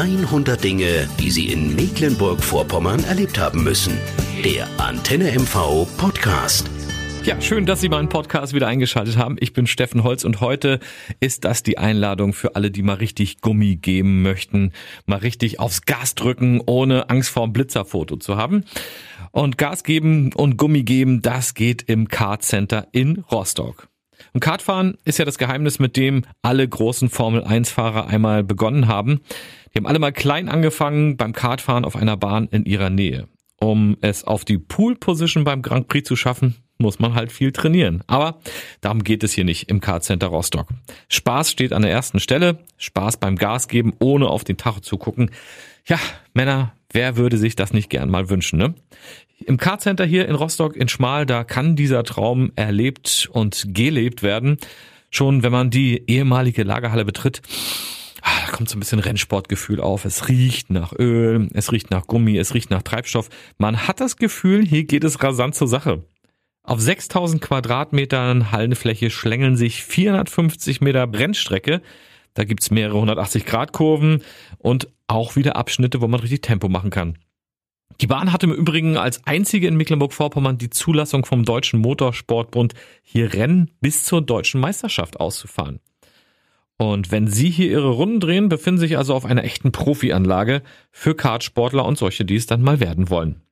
100 Dinge, die Sie in Mecklenburg-Vorpommern erlebt haben müssen. Der Antenne MV Podcast. Ja, schön, dass Sie meinen Podcast wieder eingeschaltet haben. Ich bin Steffen Holz und heute ist das die Einladung für alle, die mal richtig Gummi geben möchten, mal richtig aufs Gas drücken, ohne Angst vor einem Blitzerfoto zu haben. Und Gas geben und Gummi geben, das geht im Kart Center in Rostock. Und Kartfahren ist ja das Geheimnis, mit dem alle großen Formel 1 Fahrer einmal begonnen haben. Die haben alle mal klein angefangen beim Kartfahren auf einer Bahn in ihrer Nähe. Um es auf die Pool Position beim Grand Prix zu schaffen, muss man halt viel trainieren. Aber darum geht es hier nicht im Kart Center Rostock. Spaß steht an der ersten Stelle. Spaß beim Gas geben, ohne auf den Tacho zu gucken. Ja, Männer, wer würde sich das nicht gern mal wünschen, ne? Im Car Center hier in Rostock in Schmal, da kann dieser Traum erlebt und gelebt werden. Schon wenn man die ehemalige Lagerhalle betritt, ah, da kommt so ein bisschen Rennsportgefühl auf. Es riecht nach Öl, es riecht nach Gummi, es riecht nach Treibstoff. Man hat das Gefühl, hier geht es rasant zur Sache. Auf 6000 Quadratmetern Hallenfläche schlängeln sich 450 Meter Brennstrecke. Da gibt's mehrere 180 Grad Kurven und auch wieder Abschnitte, wo man richtig Tempo machen kann. Die Bahn hatte im Übrigen als einzige in Mecklenburg-Vorpommern die Zulassung vom Deutschen Motorsportbund, hier Rennen bis zur deutschen Meisterschaft auszufahren. Und wenn Sie hier Ihre Runden drehen, befinden Sie sich also auf einer echten Profianlage für Kartsportler und solche, die es dann mal werden wollen.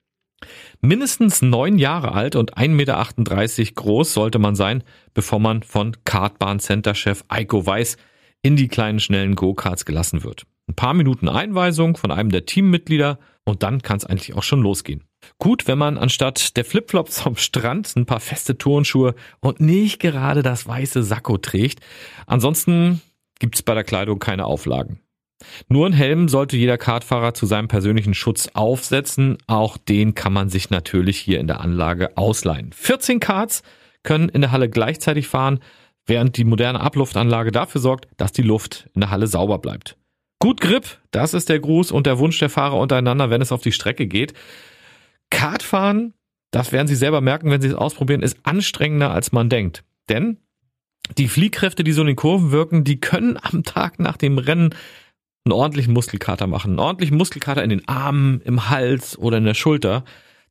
Mindestens neun Jahre alt und 1,38 Meter groß sollte man sein, bevor man von Kartbahn-Center-Chef Eiko Weiß in die kleinen schnellen Go-Karts gelassen wird. Ein paar Minuten Einweisung von einem der Teammitglieder und dann kann es eigentlich auch schon losgehen. Gut, wenn man anstatt der Flipflops vom Strand ein paar feste Turnschuhe und nicht gerade das weiße Sakko trägt. Ansonsten gibt's bei der Kleidung keine Auflagen. Nur ein Helm sollte jeder Kartfahrer zu seinem persönlichen Schutz aufsetzen. Auch den kann man sich natürlich hier in der Anlage ausleihen. 14 Karts können in der Halle gleichzeitig fahren, während die moderne Abluftanlage dafür sorgt, dass die Luft in der Halle sauber bleibt. Gut Grip, das ist der Gruß und der Wunsch der Fahrer untereinander, wenn es auf die Strecke geht. Kartfahren, das werden Sie selber merken, wenn Sie es ausprobieren, ist anstrengender als man denkt. Denn die Fliehkräfte, die so in den Kurven wirken, die können am Tag nach dem Rennen einen ordentlichen Muskelkater machen. Einen ordentlichen Muskelkater in den Armen, im Hals oder in der Schulter.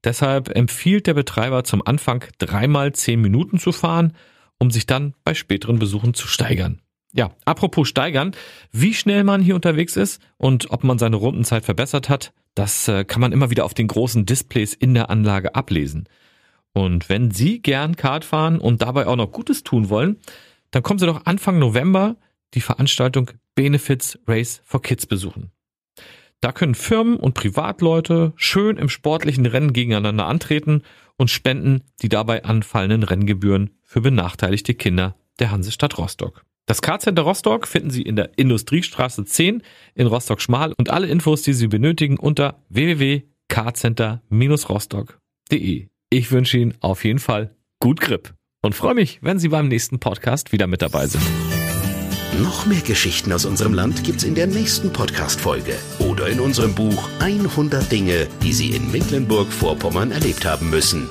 Deshalb empfiehlt der Betreiber zum Anfang dreimal zehn Minuten zu fahren, um sich dann bei späteren Besuchen zu steigern. Ja, apropos steigern, wie schnell man hier unterwegs ist und ob man seine Rundenzeit verbessert hat, das äh, kann man immer wieder auf den großen Displays in der Anlage ablesen. Und wenn Sie gern Kart fahren und dabei auch noch Gutes tun wollen, dann kommen Sie doch Anfang November die Veranstaltung Benefits Race for Kids besuchen. Da können Firmen und Privatleute schön im sportlichen Rennen gegeneinander antreten und spenden die dabei anfallenden Renngebühren für benachteiligte Kinder der Hansestadt Rostock. Das Karcenter Rostock finden Sie in der Industriestraße 10 in Rostock-Schmal und alle Infos, die Sie benötigen, unter www.carcenter-rostock.de. Ich wünsche Ihnen auf jeden Fall gut Grip und freue mich, wenn Sie beim nächsten Podcast wieder mit dabei sind. Noch mehr Geschichten aus unserem Land gibt's in der nächsten Podcast-Folge oder in unserem Buch 100 Dinge, die Sie in Mecklenburg-Vorpommern erlebt haben müssen.